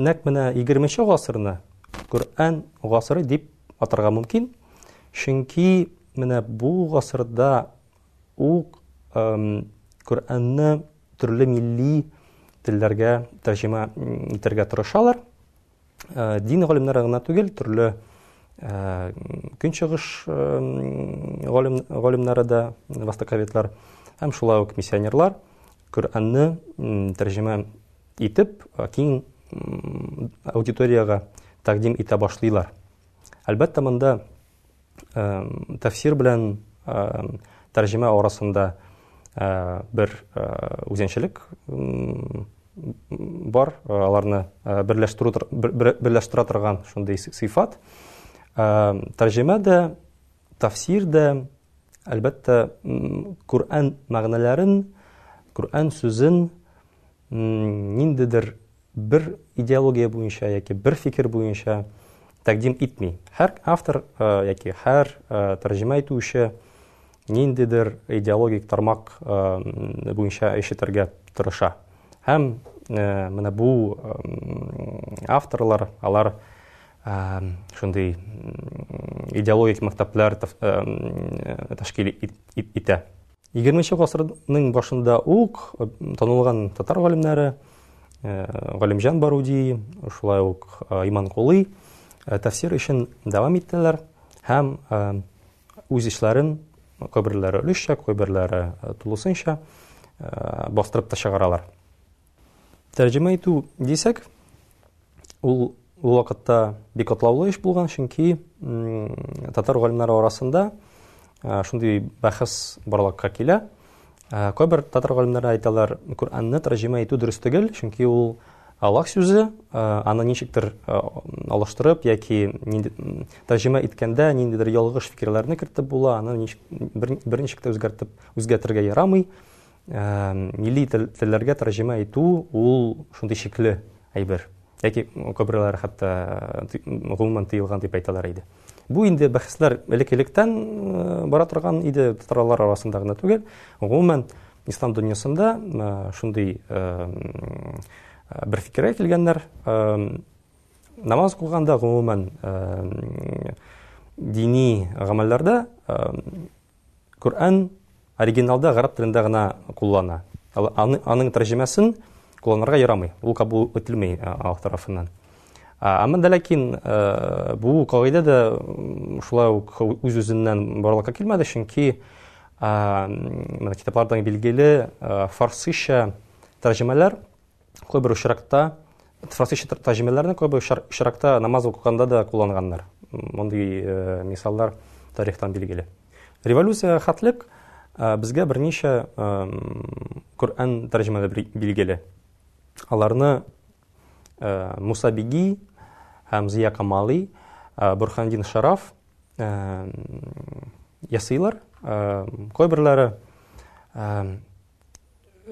Нәк менә 20-нче гасырны Коръән гасыры дип атарга мөмкин. Чөнки менә бу гасырда ук Коръәнне төрле милли телләргә тәрҗемә итәргә тырышалар. Э, дин галимнәре гына түгел, төрле э, көнчыгыш э, галим, галимнәре дә, востоковедлар, һәм шулай ук миссионерлар Коръәнне тәрҗемә итеп, киң аудиторияга тәкъдим итә башлыйлар. Әлбәттә, монда тәфсир белән тәрҗемә арасында бер үзенчәлек бар, аларны берләштерү берләштерә торган шундый сыйфат. Тәрҗемә дә, тәфсир дә, әлбәттә, Коръән мәгънәләрен, Коръән сүзен ниндидер бер идеология буенча яки бер фикер буенча тәкъдим итми. Һәр автор э, яки һәр э, тәрҗемә итүче ниндидер идеологик тармак э, буенча эш итәргә тырыша. Һәм менә бу авторлар, алар шундый идеологик мәктәпләр тәшкил итә. Егерме нче гасырның башында ук танылган татар галимнәре Галимҗан Баруди, шулай ук Иманкулый тәфсир эшен дәвам иттеләр һәм үз эшләрен кайберләре өлешчә, кайберләре тулысынча бастырып та чыгаралар. Тәрҗемә итү дисәк, ул ул вакытта бик катлаулы эш булган, чөнки татар галимнәре арасында шундый бәхәс барлыкка килә. Кайбер татар галимнәре әйтәләр, Коръәнне тәрҗемә итү дөрес түгел, чөнки ул Аллах сүзе, аны ничектер алыштырып яки тәрҗемә иткәндә ниндидер ялгыш фикерләрне кертеп була, аны бер ничек тә үзгәртеп үзгәртергә ярамый. Ә, милли телләргә тәрҗемә итү ул шундый шикле әйбер. Яки күбрәләр хәтта гомумән тыелган дип әйтәләр иде. Бу инде бәхәсләр элек-электән э, бара торган иде татарлар арасында гына түгел. Гомумән ислам дөньясында э, шундый э, бер фикергә килгәннәр. Намаз кылганда гомумән дини гамәлләрдә Коръән оригиналда гарәп телендә генә куллана. Аны, аның тәрҗемәсен кулланырга ярамый. Ул кабул ителми э, аллаһ тарафыннан. Әмма дә ләкин э, бу кагыйдә дә шулай ук үз-үзеннән барлыкка килмәде, чөнки менә китаплардан билгеле фарсыча тәрҗемәләр Кайбер очракта фарсича тәрҗемәләрне кайбер очракта намаз укыганда да кулланганнар. Мондый э, мисаллар тарихтан билгеле. Революция хатлык э, безгә берничә Коръән тәрҗемәләре билгеле. Аларны э, Муса Биги һәм Зия Камали, Бурхандин Шараф ясыйлар. Кайберләре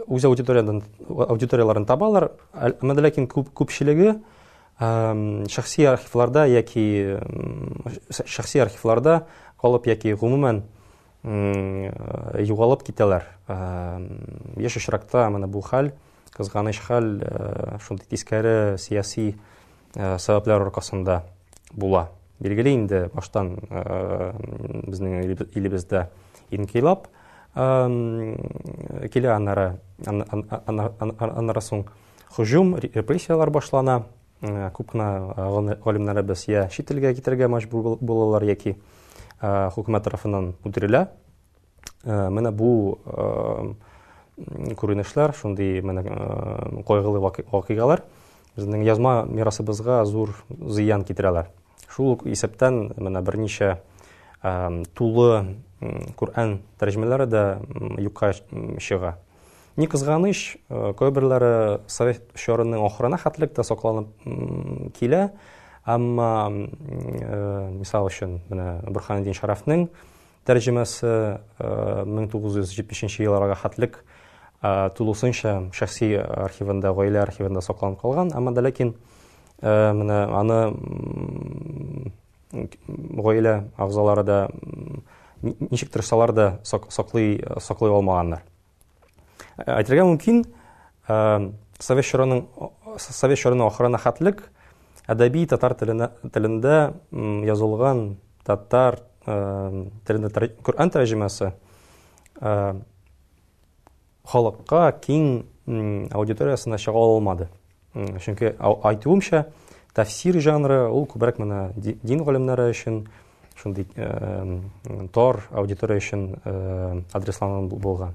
үз аудиториядан аудиторияләрен табалар, әмма ләкин күп күпчелеге шәхси архивларда яки шәхси архивларда калып яки гомумән югалып китәләр. Яшь очракта менә бу хәл, кызганыч хәл, шундый тискәре сәяси э, сәбәпләр аркасында була. Билгеле инде баштан э, безнең илебездә инкыйлаб килә аннары аннары соң һөҗүм репрессияләр башлана күп кенә галимнәребез я чит илгә китәргә мәҗбүр булалар яки хөкүмәт тарафыннан үтерелә Э, менә бу э, күренешләр, шундый менә э, кайгылы вакыйгалар безнең язма мирасыбызга зур зыян китерәләр. Шул ук исәптән менә берничә тулы Коръән тәрҗемәләре дә юкка чыга. Ни кызганыч, кайберләре совет чорының ахырына хәтлек тә сакланып килә, әмма мисал өчен менә Бурханеддин Шарафның Тәрҗемәсе 1970 нче елларга хәтлек тулысынча шәхси архивында, гаилә архивында сакланып калган, әмма дә ләкин менә аны гаилә әгъзалары да ничек тырышсалар да саклый, саклый алмаганнар. Әйтергә мөмкин, совет чорының совет чорының ахырына хәтлек әдәби татар телендә язылган татар телендә Коръән тәрҗемәсе халыкка киң аудиториясенә чыга алмады. Чөнки айтуымча, тәфсир жанры ул күбрәк менә дин галимнәре өчен шундый тар аудитория өчен адресланган булган.